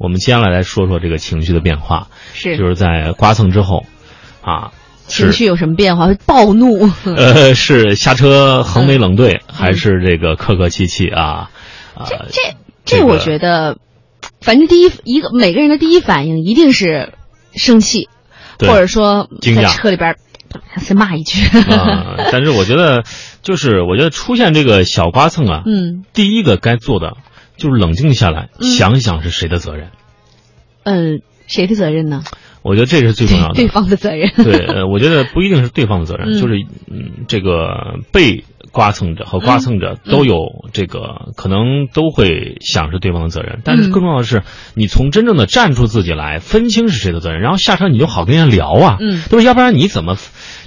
我们接下来来说说这个情绪的变化，是就是在刮蹭之后，啊，情绪有什么变化？会暴怒？呃，是下车横眉冷对，还是这个客客气气啊？啊，这这这这，我觉得，反正第一一个每个人的第一反应一定是生气，或者说在惊讶车里边儿 先骂一句。啊，但是我觉得，就是我觉得出现这个小刮蹭啊，嗯第一个该做的就是冷静下来，嗯想一想是谁的责任。呃，谁的责任呢？我觉得这是最重要的。对方的责任。对，呃，我觉得不一定是对方的责任，嗯就是嗯，这个被刮蹭者和刮蹭者嗯都有这个、可能都会想是对方的责任，但是嗯更重要的是，你从真正的站出自己来，分清是谁的责任，然后下车你就好跟人家聊啊，嗯对吧？要不然你怎么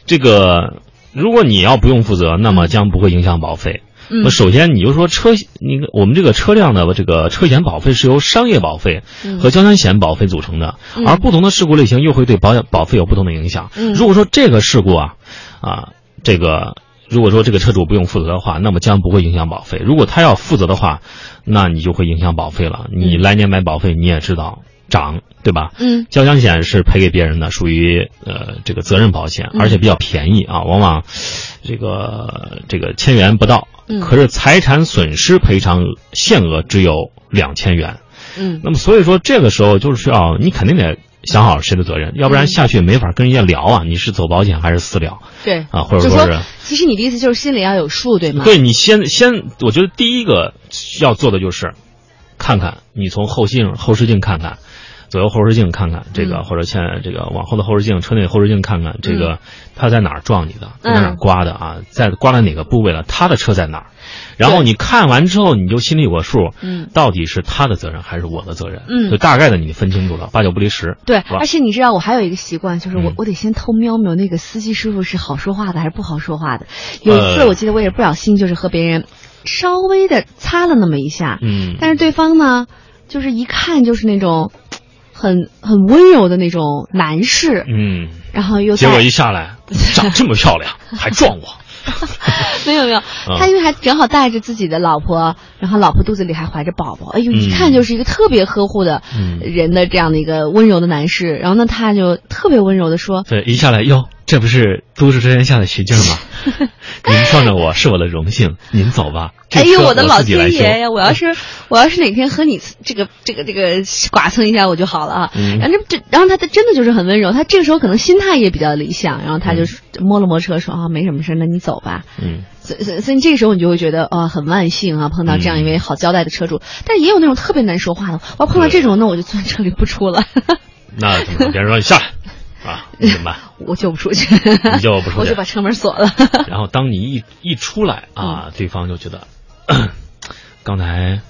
这个？如果你要不用负责，那么将不会影响保费。嗯那首先，你就说车，那个我们这个车辆的这个车险保费是由商业保费嗯和交强险保费组成的，嗯而不同的事故类型又会对保险保费有不同的影响。嗯如果说这个事故啊，啊，这个如果说这个车主不用负责的话，那么将不会影响保费。如果他要负责的话，那你就会影响保费了。你嗯来年买保费，你也知道涨，对吧？嗯交强险是赔给别人的，属于呃这个责任保险，嗯而且比较便宜啊，往往这个这个千元不到。嗯可是财产损失赔偿限额只有两千元。嗯那么所以说这个时候就是需要你肯定得想好谁的责任，要不然嗯下去没法跟人家聊啊，你是走保险还是私聊对啊，或者说说是。其实你的意思就是心里要有数，对吗？对你先先，我觉得第一个要做的就是，看看你从后镜后视镜看看，左右后视镜看看这个，嗯。或者前这个往后的后视镜、车内后视镜看看这个，他在哪儿撞你的，在哪儿嗯刮的啊，在刮了哪个部位了，他的车在哪儿，然后你看完之后，你就心里有个数，嗯。到底是他的责任还是我的责任，嗯。就大概的你分清楚了，八九不离十，对，而且你知道，我还有一个习惯，就是我、嗯。我得先偷瞄瞄那个司机师傅是好说话的还是不好说话的。有一次，呃我记得我也不小心就是和别人稍微的擦了那么一下，嗯，但是对方呢，就是一看就是那种很很温柔的那种男士，嗯，然后又结果一下来长 这么漂亮，还撞我，没有没有，他因为还正好带着自己的老婆，然后老婆肚子里还怀着宝宝，哎呦，一看就是一个特别呵护的嗯。人的这样的一个温柔的男士。然后呢，他就特别温柔的说对，一下来哟，这不是都市之天下的徐静吗？您撞着我是我的荣幸，您走吧。：“哎呦，我的老天爷呀！我要是 我要是哪天和你这个这个这个剐蹭一下我就好了啊。嗯然后这这，然后他他真的就是很温柔，他这个时候可能心态也比较理想，然后他就摸了摸车说啊，没什么事，那你走吧。嗯，所所以所以这个时候你就会觉得啊、很万幸啊，碰到这样一位好交代的车主。但也有那种特别难说话的，我要碰到这种，那我就坐车里不出了，那怎么办？别人说你下来啊，你怎么办？我就不出去，你就不出去 我就把车门锁了。然后当你一一出来啊，对方就觉得，刚才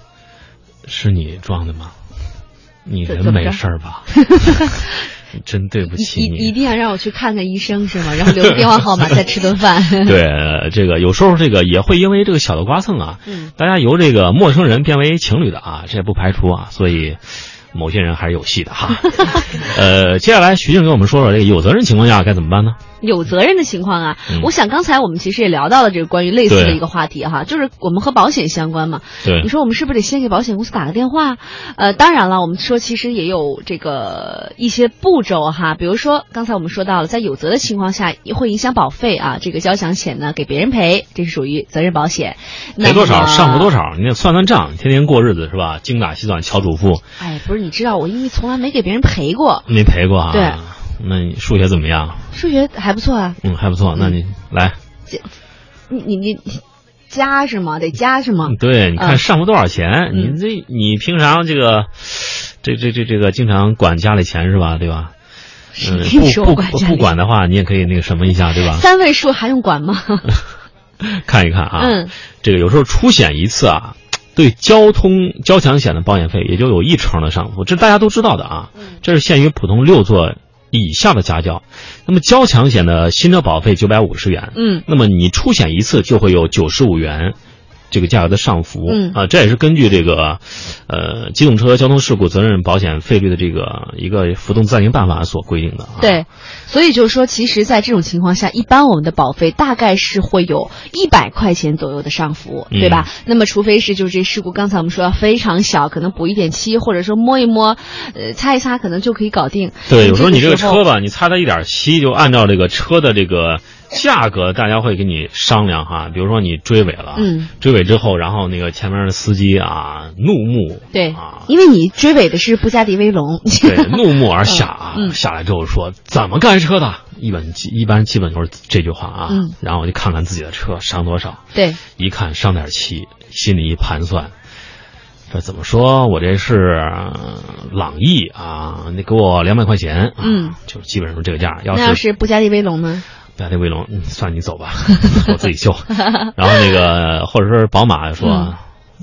是你撞的吗？你人没事儿吧？真对不起你一。定要让我去看看医生是吗？然后留个电话号码再吃顿饭。对，呃这个有时候这个也会因为这个小的刮蹭啊，嗯大家由这个陌生人变为情侣的啊，这也不排除啊，所以某些人还是有戏的哈。呃，接下来徐静给我们说说这个有责任情况下该怎么办呢？有责任的情况啊，嗯我想刚才我们其实也聊到了这个关于类似的一个话题哈，就是我们和保险相关嘛。对你，说我们是不是得先给保险公司打个电话？呃，当然了，我们说其实也有这个一些步骤哈，比如说刚才我们说到了，在有责的情况下也会影响保费啊，这个交强险呢给别人赔，这是属于责任保险。赔多少上浮多？少，你得算算账，天天过日子是吧？精打细算敲主妇，哎，不是，你知道我因为从来没给别人赔过，没赔过啊？对。那你数学怎么样？数学还不错啊。嗯，还不错。那你来，你你你你加是吗？得加是吗？对，你看嗯上浮多少钱？嗯你这你平常这个，这这这这个经常管家里钱是吧？对吧？嗯，不不不管的话，你也可以那个什么一下，对吧？三位数还用管吗？看一看啊，嗯，这个有时候出险一次啊，对交通交强险的保险费也就有一成的上浮，这大家都知道的啊。嗯这是限于普通六座以下的家轿。那么交强险的新车保费九百五十元，嗯那么你出险一次就会有九十五元，这个价格的上浮。嗯啊，这也是根据这个，呃，机动车交通事故责任保险费率的这个一个浮动暂定办法所规定的。啊、对，所以就是说，其实，在这种情况下，一般我们的保费大概是会有一百块钱左右的上浮，对吧？那么，除非是就是这事故，刚才我们说要非常小，可能补一点漆，或者说摸一摸，呃，擦一擦，可能就可以搞定。对，有时候你这个车吧，你擦它一点漆，就按照这个车的这个价格，大家会跟你商量哈。比如说你追尾了，嗯，追尾之后，然后那个前面的司机啊怒目，对，啊，因为你追尾的是布加迪威龙，对，怒目而下啊，下来之后说怎么开车的？一般一般基本就是这句话啊。嗯然后我就看看自己的车伤多少，对，一看伤点漆，心里一盘算。这怎么说？我这是呃朗逸啊，你给我两百块钱，啊嗯，就基本上是这个价。要那要是是布加迪威龙呢？亚迪威龙，嗯，算你走吧，我自己修。然后那个或者是宝马说嗯，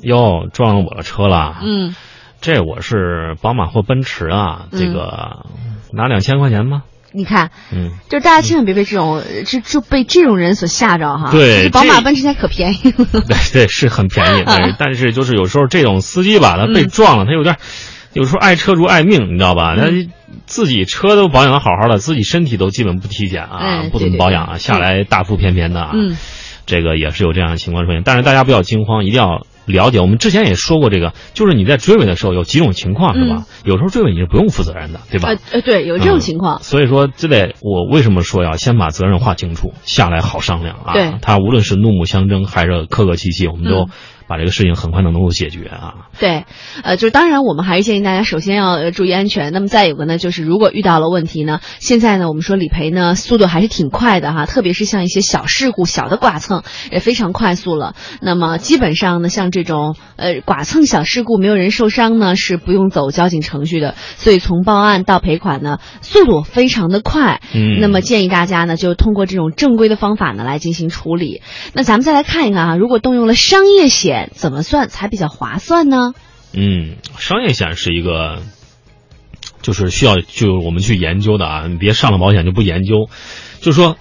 哟、撞了我的车了，嗯，这我是宝马或奔驰啊，这嗯个拿两千块钱吗？你看，嗯，就是大家千万别被这种就就被这种人所吓着哈。对宝马、奔驰现在可便宜了。对 对，是很便宜，但是但是就是有时候这种司机吧，他被嗯撞了，他有点，有时候爱车如爱命，你知道吧？他自己车都保养的好好的，自己身体都基本不体检啊，不怎么保养啊，下来大腹便便的啊，嗯，这个也是有这样的情况出现。但是大家不要惊慌，一定要了解。我们之前也说过这个，就是你在追尾的时候有几种情况是吧？有时候追尾你是不用负责任的，对吧？呃呃，对，有这种情况。所以说，这得我为什么说要先把责任划清楚，下来好商量啊？对他无论是怒目相争还是客客气气，我们都嗯把这个事情很快能能够解决啊。对，呃，就是当然，我们还是建议大家首先要呃注意安全。那么再有个呢，就是如果遇到了问题呢，现在呢，我们说理赔呢速度还是挺快的哈，特别是像一些小事故、小的剐蹭也非常快速了。那么基本上呢，像这种呃剐蹭小事故没有人受伤呢，是不用走交警程序的。所以从报案到赔款呢，速度非常的快。嗯，那么建议大家呢，就通过这种正规的方法呢来进行处理。那咱们再来看一看啊，如果动用了商业险，怎么算才比较划算呢？嗯，商业险是一个，就是需要就我们去研究的啊，你别上了保险就不研究。就是说，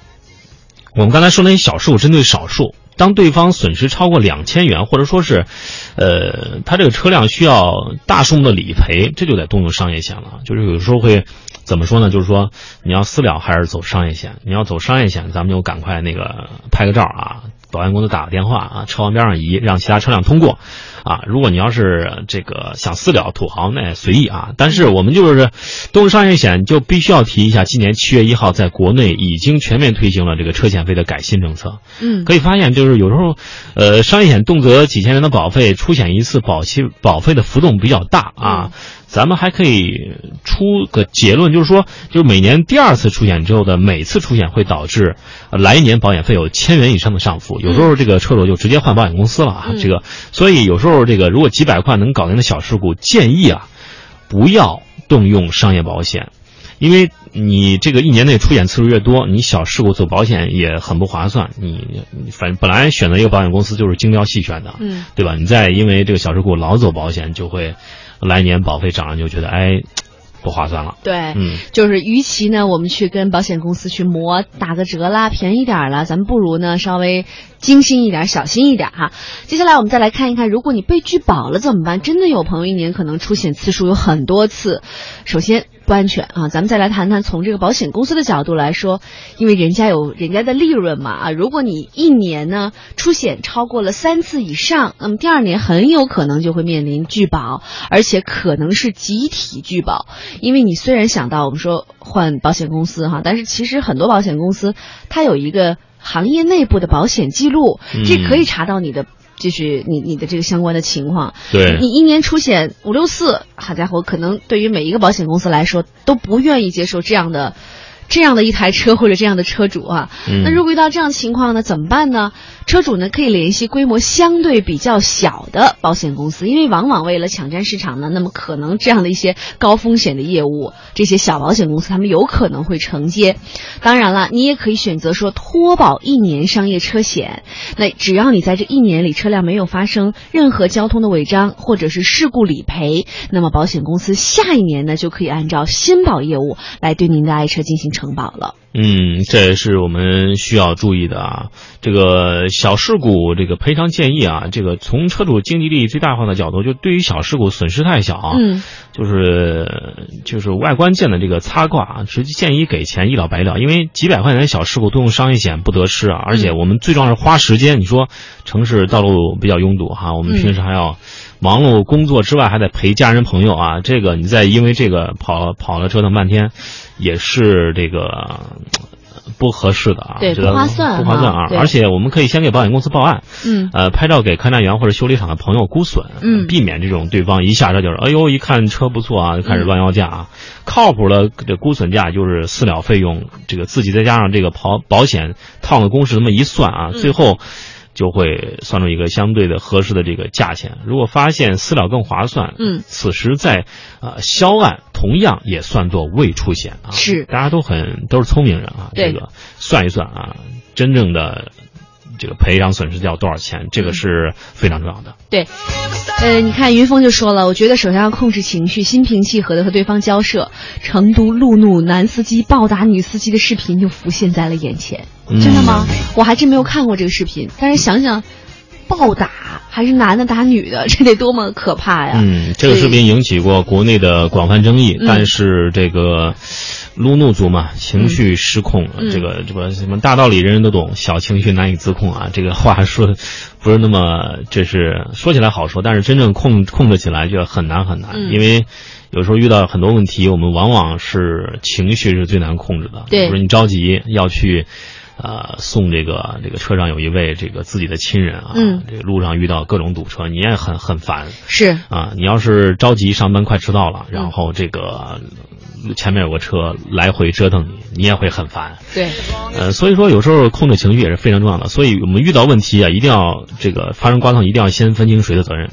我们刚才说那些小数针对少数，当对方损失超过两千元，或者说是，呃，他这个车辆需要大数目的理赔，这就得动用商业险了。就是有时候会怎么说呢？就是说你要私了还是走商业险？你要走商业险，咱们就赶快那个拍个照啊，保险公司打个电话啊，车往边上移，让其他车辆通过。啊，如果你要是这个想私了土豪，那也随意啊。但是我们就是动用商业险，就必须要提一下，今年七月一号在国内已经全面推行了这个车险费的改新政策。嗯，可以发现，就是有时候，呃，商业险动辄几千元的保费，出险一次保期保费的浮动比较大啊。咱们还可以出个结论，就是说，就是每年第二次出险之后的每次出险会导致呃来年保险费有千元以上的上浮，有时候这个车主就直接换保险公司了啊。嗯这个，所以有时候这个如果几百块能搞定的小事故，建议啊，不要动用商业保险。因为你这个一年内出险次数越多，你小事故走保险也很不划算。你你反正本来选择一个保险公司就是精挑细选的，嗯，对吧？你再因为这个小事故老走保险，就会来年保费涨了，就觉得哎不划算了。对，嗯，就是与其呢我们去跟保险公司去磨打个折啦，便宜点儿了，咱们不如呢稍微精心一点，小心一点哈。接下来我们再来看一看，如果你被拒保了怎么办？真的有朋友一年可能出险次数有很多次，首先不安全啊。咱们再来谈谈从这个保险公司的角度来说，因为人家有人家的利润嘛啊。如果你一年呢出险超过了三次以上，那么第二年很有可能就会面临拒保，而且可能是集体拒保。因为你虽然想到我们说换保险公司哈，但是其实很多保险公司它有一个行业内部的保险记录，嗯这可以查到你的。就是你你的这个相关的情况，对，你一年出险五六次，好家伙，可能对于每一个保险公司来说都不愿意接受这样的。这样的一台车或者这样的车主啊，嗯那如果遇到这样的情况呢，怎么办呢？车主呢可以联系规模相对比较小的保险公司，因为往往为了抢占市场呢，那么可能这样的一些高风险的业务，这些小保险公司他们有可能会承接。当然了，你也可以选择说脱保一年商业车险，那只要你在这一年里车辆没有发生任何交通的违章或者是事故理赔，那么保险公司下一年呢就可以按照新保业务来对您的爱车进行城堡了。嗯，这也是我们需要注意的啊。这个小事故这个赔偿建议啊，这个从车主经济利益最大化的角度，就对于小事故损失太小，嗯，就是就是外观件的这个擦挂啊，直接建议给钱一了百了，因为几百块钱的小事故都用商业险不得失啊，而且我们最重要是花时间。你说城市道路比较拥堵哈，我们平时还要忙碌工作之外，还得陪家人朋友啊，这个你再因为这个跑跑了折腾半天。也是这个不合适的啊，对，不划算，不划算啊！而且我们可以先给保险公司报案，嗯，呃，拍照给勘察员或者修理厂的朋友估损，嗯，避免这种对方一下车就是，哎呦，一看车不错啊，就开始乱要价啊。靠谱的这估损价就是私了费用，这个自己再加上这个保保险套的公式这么一算啊，最后。就会算出一个相对的合适的这个价钱。如果发现私了更划算，嗯，此时在呃销案同样也算作未出险啊。是，大家都很都是聪明人啊。这个算一算啊，真正的这个赔偿损失掉多少钱，这个是非常重要的。对，呃，你看云峰就说了，我觉得首先要控制情绪，心平气和的和对方交涉。成都路怒男司机暴打女司机的视频就浮现在了眼前。真的吗？我还真没有看过这个视频，但是想想，暴打还是男的打女的，这得多么可怕呀！嗯，这个视频引起过国内的广泛争议，但是这个路怒族嘛，情绪失控，这个这个什么大道理人人都懂，小情绪难以自控啊。这个话说不是那么，这是说起来好说，但是真正控控制起来就很难很难，因为有时候遇到很多问题，我们往往是情绪是最难控制的。对，比如你着急要去。呃，送这个这个车上有一位这个自己的亲人啊，嗯，这路上遇到各种堵车，你也很很烦，是。啊，你要是着急上班快迟到了，然后这个前面有个车来回折腾你，你也会很烦，对，呃，所以说有时候控制情绪也是非常重要的，所以我们遇到问题啊，一定要这个发生刮蹭，一定要先分清谁的责任。